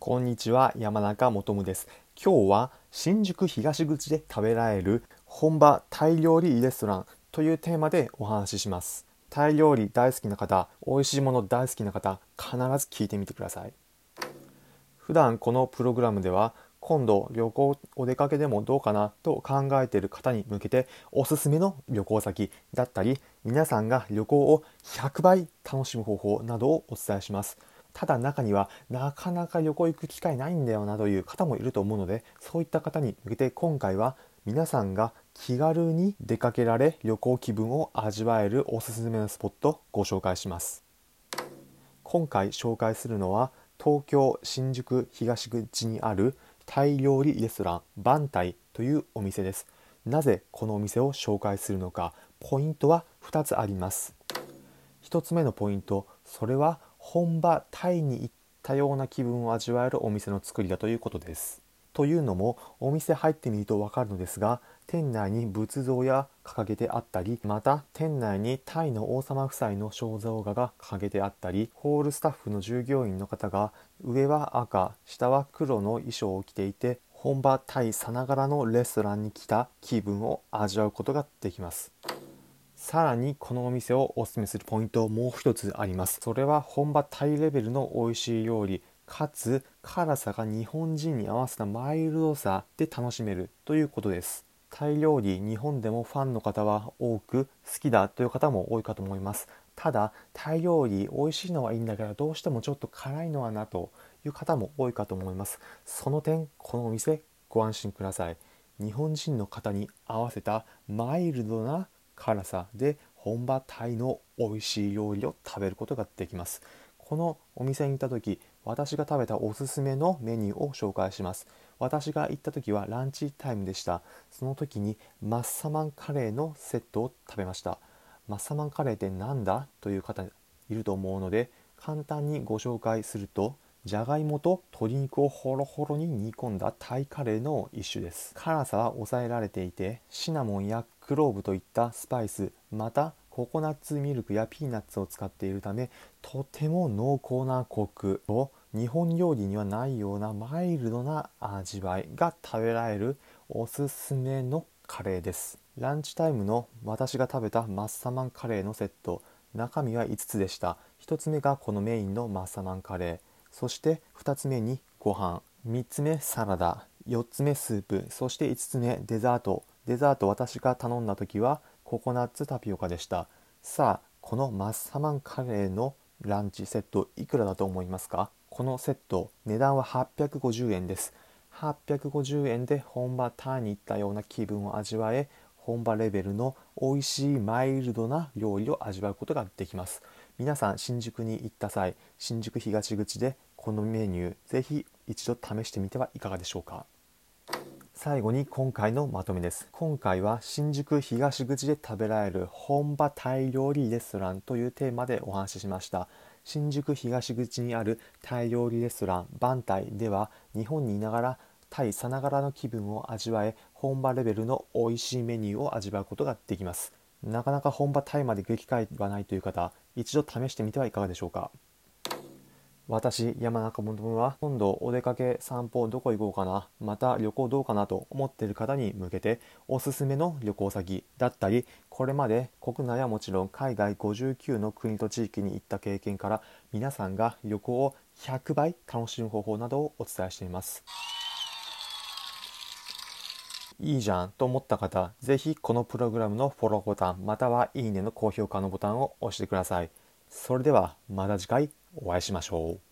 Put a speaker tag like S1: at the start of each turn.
S1: こんにちは山中もとむです。今日は新宿東口で食べられる本場タイ料理レストランというテーマでお話しします。タイ料理大好きな方美味しいもの大好きな方必ず聞いてみてください。普段このプログラムでは今度旅行お出かけでもどうかなと考えている方に向けておすすめの旅行先だったり皆さんが旅行を100倍楽しむ方法などをお伝えします。ただ中にはなかなか旅行行く機会ないんだよなという方もいると思うのでそういった方に向けて今回は皆さんが気軽に出かけられ旅行気分を味わえるおすすめのスポットをご紹介します。今回紹介するのは東京新宿東口にあるタイ料理レストランバンタイというお店です。なぜこのお店を紹介するのかポイントは2つあります。1つ目のポイントそれは本場タイに行ったような気分を味わえるお店の作りだということです。というのもお店入ってみるとわかるのですが店内に仏像や掲げてあったりまた店内にタイの王様夫妻の肖像画が掲げてあったりホールスタッフの従業員の方が上は赤下は黒の衣装を着ていて本場タイさながらのレストランに来た気分を味わうことができます。さらにこのお店をおすすめするポイントもう一つあります。それは本場タイレベルの美味しい料理かつ辛さが日本人に合わせたマイルドさで楽しめるということです。タイ料理日本でもファンの方は多く好きだという方も多いかと思います。ただタイ料理美味しいのはいいんだけどどうしてもちょっと辛いのはなという方も多いかと思います。その点このお店ご安心ください。日本人の方に合わせたマイルドな辛さ。で本場タイの美味しい料理を食べることができます。このお店に行った時私が食べたおすすめのメニューを紹介します。私が行った時はランチタイムでした。その時にマッサマンカレーのセットを食べました。マッサマンカレーって何だ？という方いると思うので簡単にご紹介するとじゃがいもと鶏肉をホロホロに煮込んだタイカレーの一種です。辛さは抑えられていてシナモンやクローブといったスパイスまたココナッツミルクやピーナッツを使っているためとても濃厚なコクと日本料理にはないようなマイルドな味わいが食べられるおすすめのカレーです。ランチタイムの私が食べたマッサマンカレーのセット中身は5つでした。1つ目がこのメインのマッサマンカレー。そして2つ目にご飯。3つ目サラダ。4つ目スープ。そして5つ目デザート。デザート私が頼んだ時はココナッツタピオカでした。さあこのマッサマンカレーのランチセットいくらだと思いますか？このセット値段は850円です。850円で本場ターに行ったような気分を味わえ本場レベルの美味しいマイルドな料理を味わうことができます。皆さん新宿に行った際新宿東口でこのメニューぜひ一度試してみてはいかがでしょうか。最後に今回のまとめです。今回は新宿東口で食べられる本場タイ料理レストランというテーマでお話ししました。新宿東口にあるタイ料理レストランバンタイでは日本にいながらタイさながらの気分を味わえ本場レベルの美味しいメニューを味わうことができます。なかなか本場タイまで行く機会はないという方一度試してみてはいかがでしょうか。私山中もは今度お出かけ散歩どこ行こうかな。また旅行どうかなと思っている方に向けておすすめの旅行先だったりこれまで国内はもちろん海外59の国と地域に行った経験から皆さんが旅行を100倍楽しむ方法などをお伝えしています。いいじゃんと思った方ぜひこのプログラムのフォローボタンまたはいいねの高評価のボタンを押してくださいそれではまた次回お会いしましょう。